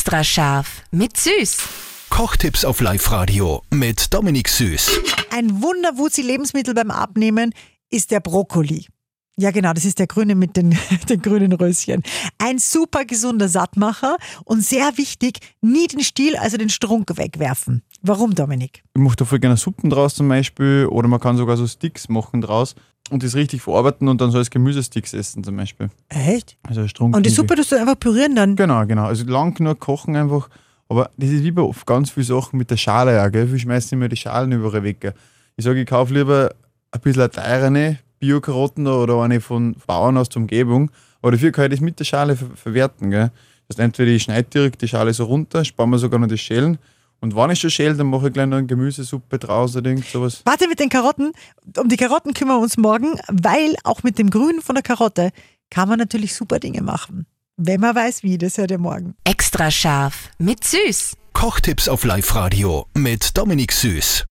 Extra scharf mit Süß. Kochtipps auf Live-Radio mit Dominik Süß. Ein Wunderwuzi-Lebensmittel beim Abnehmen ist der Brokkoli. Ja, genau, das ist der grüne mit den, den grünen Röschen. Ein super gesunder Sattmacher und sehr wichtig, nie den Stiel, also den Strunk wegwerfen. Warum, Dominik? Ich mache da voll gerne Suppen draus zum Beispiel oder man kann sogar so Sticks machen draus und das richtig verarbeiten und dann so als Gemüsesticks essen zum Beispiel. Echt? Also Strunk. Und die Suppe tust du einfach pürieren dann? Genau, genau. Also lang genug kochen einfach. Aber das ist wie bei ganz vielen Sachen mit der Schale auch, gell? Viele schmeißen immer die Schalen überall weg. Ich sage, ich kaufe lieber ein bisschen eine teurere Bio-Karotten oder eine von Bauern aus der Umgebung. Aber dafür kann ich das mit der Schale ver verwerten. Gell? Das heißt, entweder ich schneide direkt die Schale so runter, spare mir sogar noch die Schälen. Und wenn ich schon schäle, dann mache ich gleich noch eine Gemüsesuppe draus oder irgend sowas. Warte mit den Karotten. Um die Karotten kümmern wir uns morgen, weil auch mit dem Grün von der Karotte kann man natürlich super Dinge machen. Wenn man weiß wie, das hört ihr morgen. Extra scharf mit Süß. Kochtipps auf Live-Radio mit Dominik Süß.